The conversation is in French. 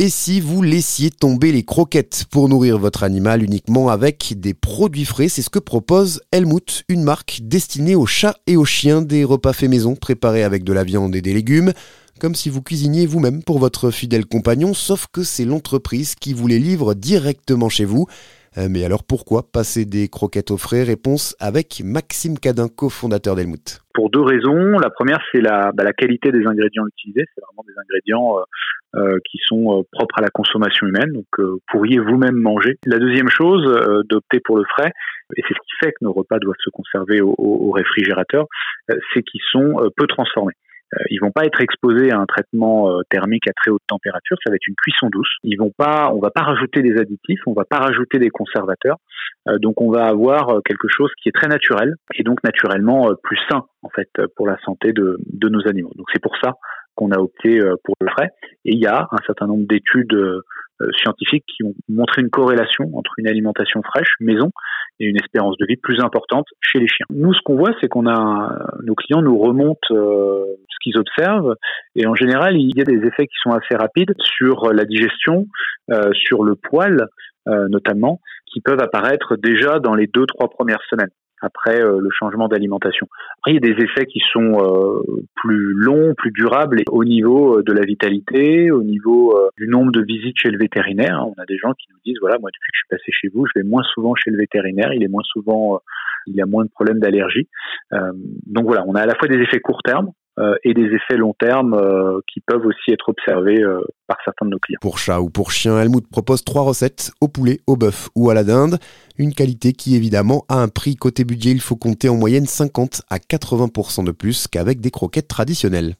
Et si vous laissiez tomber les croquettes pour nourrir votre animal uniquement avec des produits frais, c'est ce que propose Helmut, une marque destinée aux chats et aux chiens, des repas faits maison préparés avec de la viande et des légumes, comme si vous cuisiniez vous-même pour votre fidèle compagnon, sauf que c'est l'entreprise qui vous les livre directement chez vous. Euh, mais alors pourquoi passer des croquettes au frais? Réponse avec Maxime Cadin, cofondateur d'Helmut. Pour deux raisons. La première, c'est la, bah, qualité des ingrédients utilisés. C'est vraiment des ingrédients euh, euh qui sont propres à la consommation humaine, donc pourriez vous-même manger. La deuxième chose, d'opter pour le frais, et c'est ce qui fait que nos repas doivent se conserver au réfrigérateur, c'est qu'ils sont peu transformés. Euh, ils vont pas être exposés à un traitement euh, thermique à très haute température, ça va être une cuisson douce. Ils vont pas, on va pas rajouter des additifs, on va pas rajouter des conservateurs. Euh, donc on va avoir quelque chose qui est très naturel et donc naturellement plus sain en fait pour la santé de, de nos animaux. Donc c'est pour ça qu'on a opté pour le frais. Et il y a un certain nombre d'études scientifiques qui ont montré une corrélation entre une alimentation fraîche, maison, et une espérance de vie plus importante chez les chiens. Nous, ce qu'on voit, c'est qu'on a nos clients nous remontent euh, qu'ils observent, et en général, il y a des effets qui sont assez rapides sur la digestion, euh, sur le poil euh, notamment, qui peuvent apparaître déjà dans les deux trois premières semaines après euh, le changement d'alimentation. il y a des effets qui sont plus longs, plus durables au niveau de la vitalité, au niveau du nombre de visites chez le vétérinaire. On a des gens qui nous disent voilà, moi depuis que je suis passé chez vous, je vais moins souvent chez le vétérinaire, il est moins souvent il y a moins de problèmes d'allergie. donc voilà, on a à la fois des effets court terme et des effets long terme euh, qui peuvent aussi être observés euh, par certains de nos clients. Pour chat ou pour chien, Helmut propose trois recettes au poulet, au bœuf ou à la dinde. Une qualité qui évidemment a un prix côté budget, il faut compter en moyenne 50 à 80% de plus qu'avec des croquettes traditionnelles.